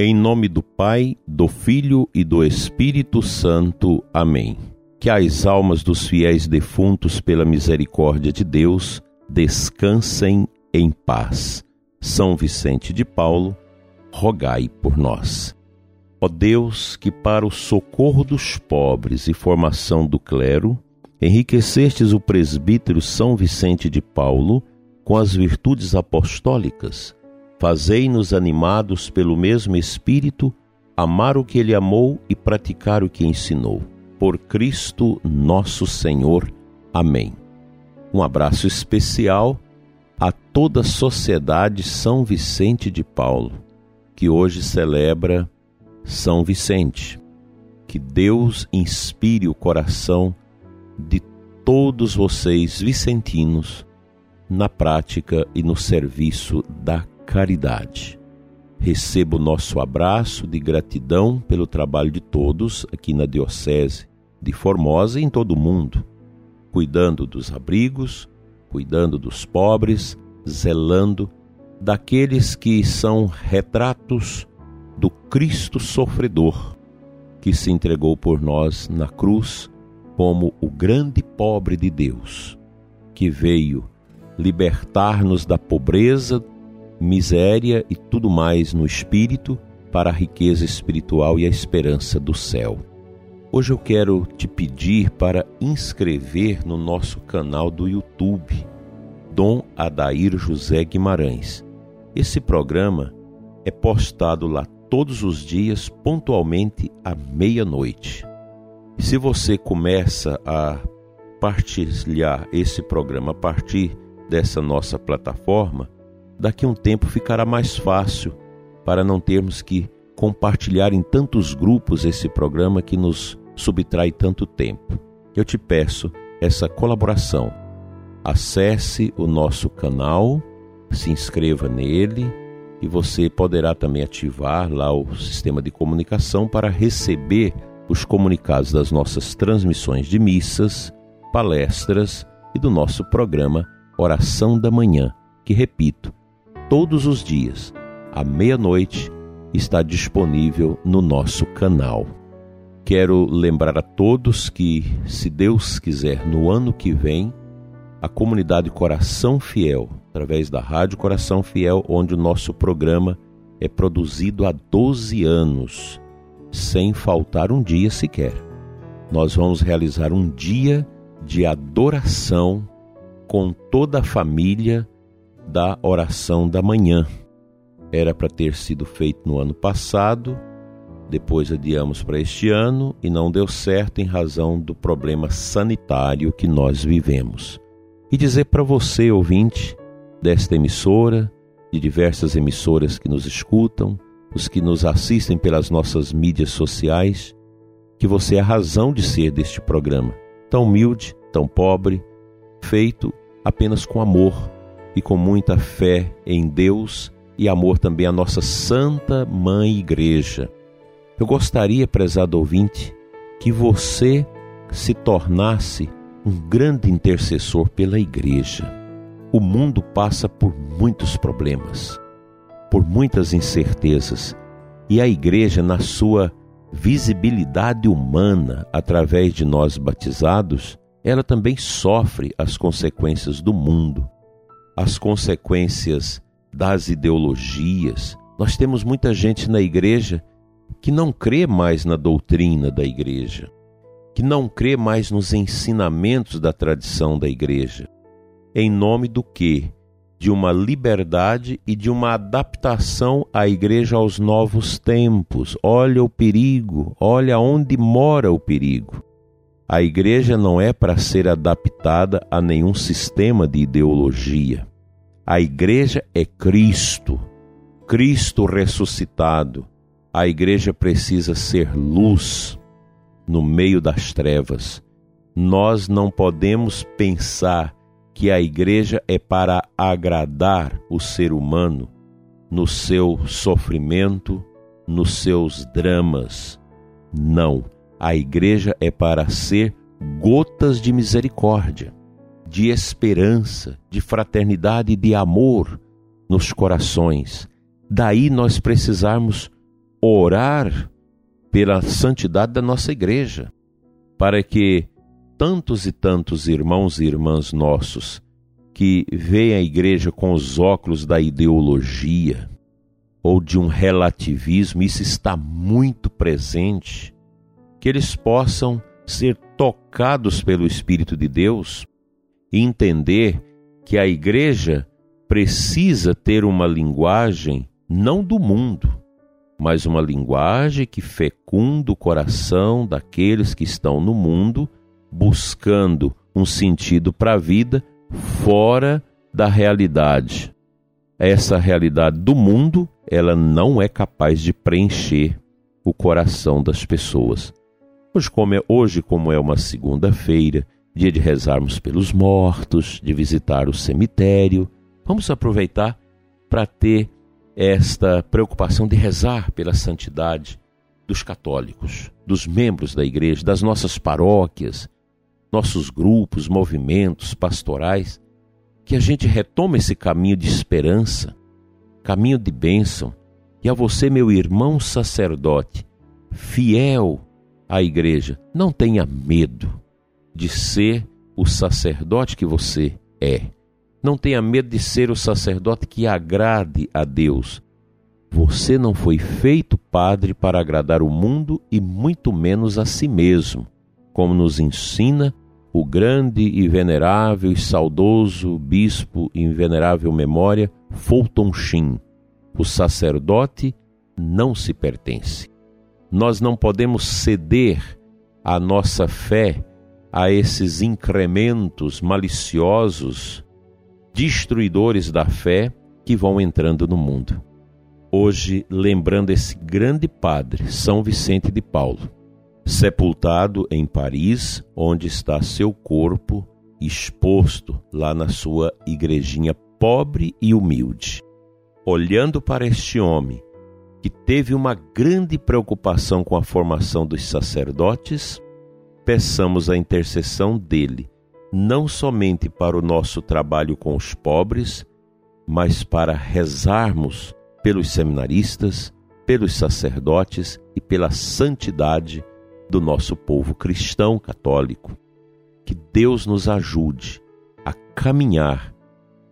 Em nome do Pai, do Filho e do Espírito Santo. Amém. Que as almas dos fiéis defuntos, pela misericórdia de Deus, descansem em paz. São Vicente de Paulo, rogai por nós. Ó Deus, que para o socorro dos pobres e formação do clero, enriquecestes o presbítero São Vicente de Paulo com as virtudes apostólicas, Fazei-nos animados pelo mesmo Espírito, amar o que Ele amou e praticar o que ensinou. Por Cristo nosso Senhor. Amém. Um abraço especial a toda a sociedade São Vicente de Paulo, que hoje celebra São Vicente. Que Deus inspire o coração de todos vocês vicentinos na prática e no serviço da caridade. Recebo o nosso abraço de gratidão pelo trabalho de todos aqui na Diocese de Formosa e em todo o mundo, cuidando dos abrigos, cuidando dos pobres, zelando daqueles que são retratos do Cristo sofredor que se entregou por nós na cruz como o grande pobre de Deus, que veio libertar-nos da pobreza, miséria e tudo mais no espírito para a riqueza espiritual e a esperança do céu. Hoje eu quero te pedir para inscrever no nosso canal do YouTube, Dom Adair José Guimarães. Esse programa é postado lá todos os dias, pontualmente à meia-noite. Se você começa a partilhar esse programa a partir dessa nossa plataforma, daqui a um tempo ficará mais fácil para não termos que compartilhar em tantos grupos esse programa que nos subtrai tanto tempo. Eu te peço essa colaboração. Acesse o nosso canal, se inscreva nele e você poderá também ativar lá o sistema de comunicação para receber os comunicados das nossas transmissões de missas, palestras e do nosso programa Oração da Manhã, que repito, todos os dias, à meia-noite, está disponível no nosso canal. Quero lembrar a todos que, se Deus quiser, no ano que vem, a comunidade Coração Fiel, através da Rádio Coração Fiel, onde o nosso programa é produzido há 12 anos, sem faltar um dia sequer. Nós vamos realizar um dia de adoração com toda a família da oração da manhã. Era para ter sido feito no ano passado, depois adiamos para este ano e não deu certo em razão do problema sanitário que nós vivemos. E dizer para você, ouvinte desta emissora, de diversas emissoras que nos escutam, os que nos assistem pelas nossas mídias sociais, que você é a razão de ser deste programa, tão humilde, tão pobre, feito apenas com amor e com muita fé em Deus e amor também à nossa Santa Mãe Igreja. Eu gostaria, prezado ouvinte, que você se tornasse um grande intercessor pela Igreja. O mundo passa por muitos problemas, por muitas incertezas, e a Igreja, na sua visibilidade humana através de nós batizados, ela também sofre as consequências do mundo as consequências das ideologias. Nós temos muita gente na igreja que não crê mais na doutrina da igreja, que não crê mais nos ensinamentos da tradição da igreja. Em nome do quê? De uma liberdade e de uma adaptação à igreja aos novos tempos. Olha o perigo, olha onde mora o perigo. A igreja não é para ser adaptada a nenhum sistema de ideologia. A igreja é Cristo, Cristo ressuscitado. A igreja precisa ser luz no meio das trevas. Nós não podemos pensar que a igreja é para agradar o ser humano no seu sofrimento, nos seus dramas. Não, a igreja é para ser gotas de misericórdia de esperança, de fraternidade e de amor nos corações. Daí nós precisarmos orar pela santidade da nossa igreja, para que tantos e tantos irmãos e irmãs nossos que veem a igreja com os óculos da ideologia ou de um relativismo, isso está muito presente, que eles possam ser tocados pelo Espírito de Deus entender que a igreja precisa ter uma linguagem não do mundo, mas uma linguagem que fecunda o coração daqueles que estão no mundo buscando um sentido para a vida fora da realidade. Essa realidade do mundo, ela não é capaz de preencher o coração das pessoas. Hoje, como é, hoje, como é uma segunda-feira, dia de rezarmos pelos mortos, de visitar o cemitério, vamos aproveitar para ter esta preocupação de rezar pela santidade dos católicos, dos membros da igreja, das nossas paróquias, nossos grupos, movimentos pastorais, que a gente retome esse caminho de esperança, caminho de bênção. E a você, meu irmão sacerdote, fiel à igreja, não tenha medo de ser o sacerdote que você é. Não tenha medo de ser o sacerdote que agrade a Deus. Você não foi feito padre para agradar o mundo e muito menos a si mesmo como nos ensina o grande e venerável e saudoso bispo em venerável memória Fulton Sheen. O sacerdote não se pertence. Nós não podemos ceder a nossa fé a esses incrementos maliciosos, destruidores da fé que vão entrando no mundo. Hoje, lembrando esse grande padre, São Vicente de Paulo, sepultado em Paris, onde está seu corpo exposto lá na sua igrejinha pobre e humilde. Olhando para este homem, que teve uma grande preocupação com a formação dos sacerdotes, peçamos a intercessão dele, não somente para o nosso trabalho com os pobres, mas para rezarmos pelos seminaristas, pelos sacerdotes e pela santidade do nosso povo cristão católico. Que Deus nos ajude a caminhar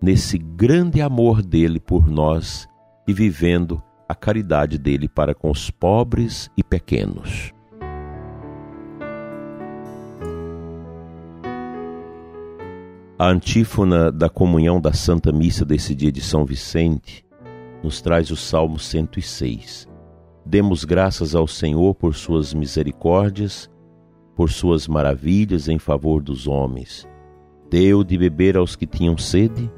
nesse grande amor dele por nós e vivendo a caridade dele para com os pobres e pequenos. A antífona da comunhão da Santa Missa desse dia de São Vicente nos traz o Salmo 106. Demos graças ao Senhor por suas misericórdias, por suas maravilhas em favor dos homens. Deu de beber aos que tinham sede,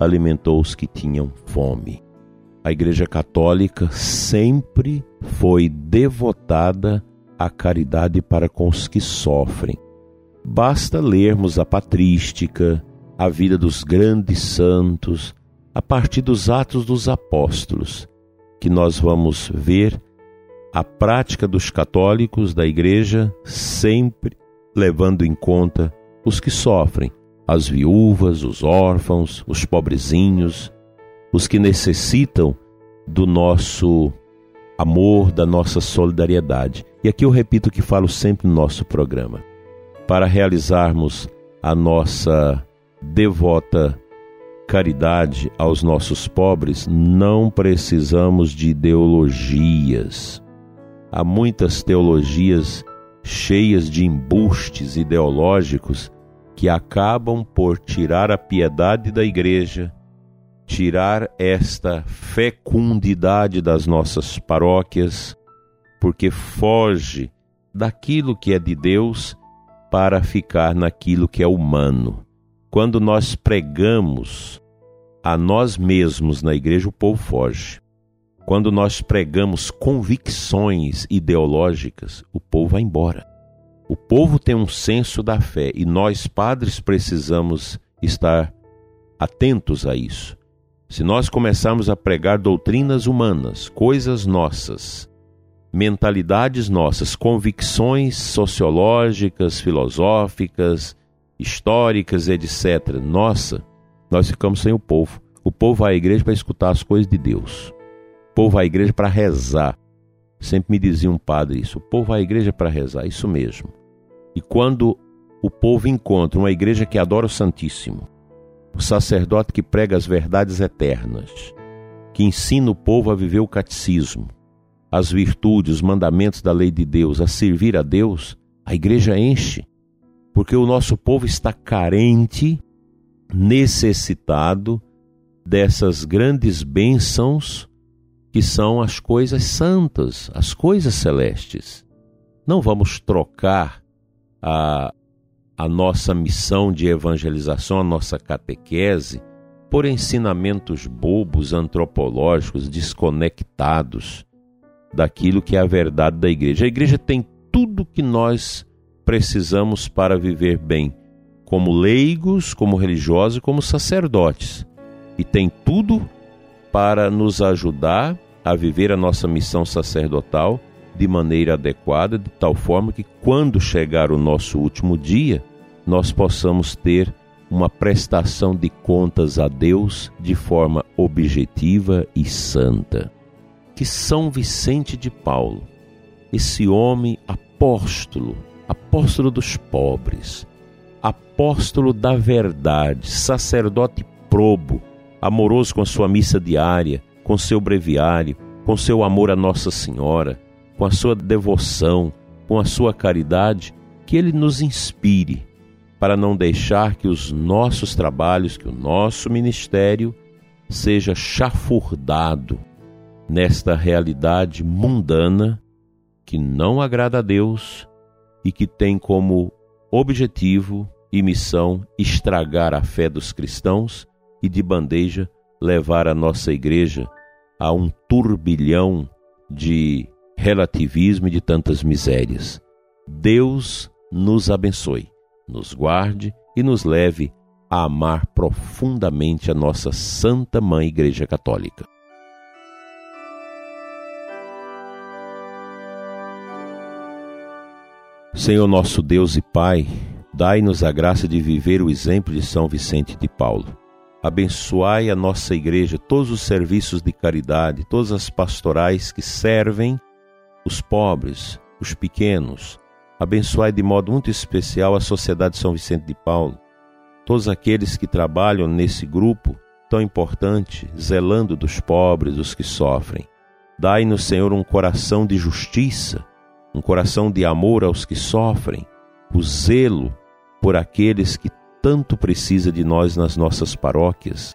alimentou os que tinham fome. A Igreja Católica sempre foi devotada à caridade para com os que sofrem. Basta lermos a patrística, a vida dos grandes santos, a partir dos Atos dos Apóstolos, que nós vamos ver a prática dos católicos da Igreja sempre levando em conta os que sofrem, as viúvas, os órfãos, os pobrezinhos, os que necessitam do nosso amor, da nossa solidariedade. E aqui eu repito o que falo sempre no nosso programa. Para realizarmos a nossa devota caridade aos nossos pobres, não precisamos de ideologias. Há muitas teologias cheias de embustes ideológicos que acabam por tirar a piedade da igreja, tirar esta fecundidade das nossas paróquias, porque foge daquilo que é de Deus para ficar naquilo que é humano. Quando nós pregamos a nós mesmos na igreja, o povo foge. Quando nós pregamos convicções ideológicas, o povo vai embora. O povo tem um senso da fé e nós, padres, precisamos estar atentos a isso. Se nós começarmos a pregar doutrinas humanas, coisas nossas, mentalidades nossas, convicções sociológicas, filosóficas, históricas, etc., nossa, nós ficamos sem o povo. O povo vai à igreja para escutar as coisas de Deus povo à igreja para rezar. Sempre me dizia um padre isso: o povo vai à igreja para rezar, isso mesmo. E quando o povo encontra uma igreja que adora o Santíssimo, o sacerdote que prega as verdades eternas, que ensina o povo a viver o catecismo, as virtudes, os mandamentos da lei de Deus, a servir a Deus, a igreja enche, porque o nosso povo está carente, necessitado dessas grandes bênçãos que são as coisas santas, as coisas celestes. Não vamos trocar a, a nossa missão de evangelização, a nossa catequese, por ensinamentos bobos, antropológicos, desconectados daquilo que é a verdade da igreja. A igreja tem tudo que nós precisamos para viver bem, como leigos, como religiosos como sacerdotes. E tem tudo para nos ajudar a viver a nossa missão sacerdotal de maneira adequada, de tal forma que quando chegar o nosso último dia, nós possamos ter uma prestação de contas a Deus de forma objetiva e santa. Que São Vicente de Paulo, esse homem apóstolo, apóstolo dos pobres, apóstolo da verdade, sacerdote probo, amoroso com a sua missa diária, com seu breviário, com seu amor a Nossa Senhora, com a sua devoção, com a sua caridade, que ele nos inspire para não deixar que os nossos trabalhos, que o nosso ministério seja chafurdado nesta realidade mundana que não agrada a Deus e que tem como objetivo e missão estragar a fé dos cristãos e de bandeja levar a nossa igreja a um turbilhão de relativismo e de tantas misérias. Deus nos abençoe, nos guarde e nos leve a amar profundamente a nossa Santa Mãe Igreja Católica. Senhor nosso Deus e Pai, dai-nos a graça de viver o exemplo de São Vicente de Paulo. Abençoai a nossa igreja, todos os serviços de caridade, todas as pastorais que servem os pobres, os pequenos. Abençoai de modo muito especial a Sociedade São Vicente de Paulo, todos aqueles que trabalham nesse grupo tão importante, zelando dos pobres, dos que sofrem. Dai-nos, Senhor, um coração de justiça um coração de amor aos que sofrem, o zelo por aqueles que tanto precisa de nós nas nossas paróquias,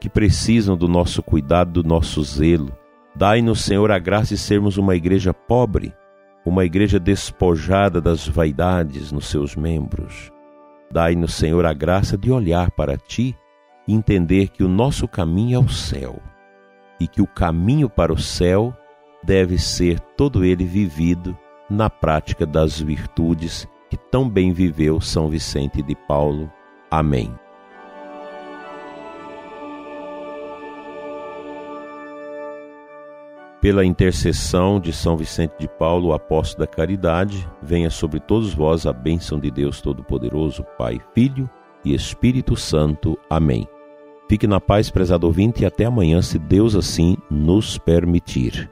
que precisam do nosso cuidado, do nosso zelo. Dai-nos, Senhor, a graça de sermos uma igreja pobre, uma igreja despojada das vaidades nos seus membros. Dai-nos, Senhor, a graça de olhar para Ti e entender que o nosso caminho é o céu e que o caminho para o céu deve ser todo ele vivido na prática das virtudes que tão bem viveu São Vicente de Paulo. Amém. Pela intercessão de São Vicente de Paulo, apóstolo da caridade, venha sobre todos vós a bênção de Deus Todo-Poderoso, Pai, Filho e Espírito Santo. Amém. Fique na paz, prezado ouvinte, e até amanhã, se Deus assim nos permitir.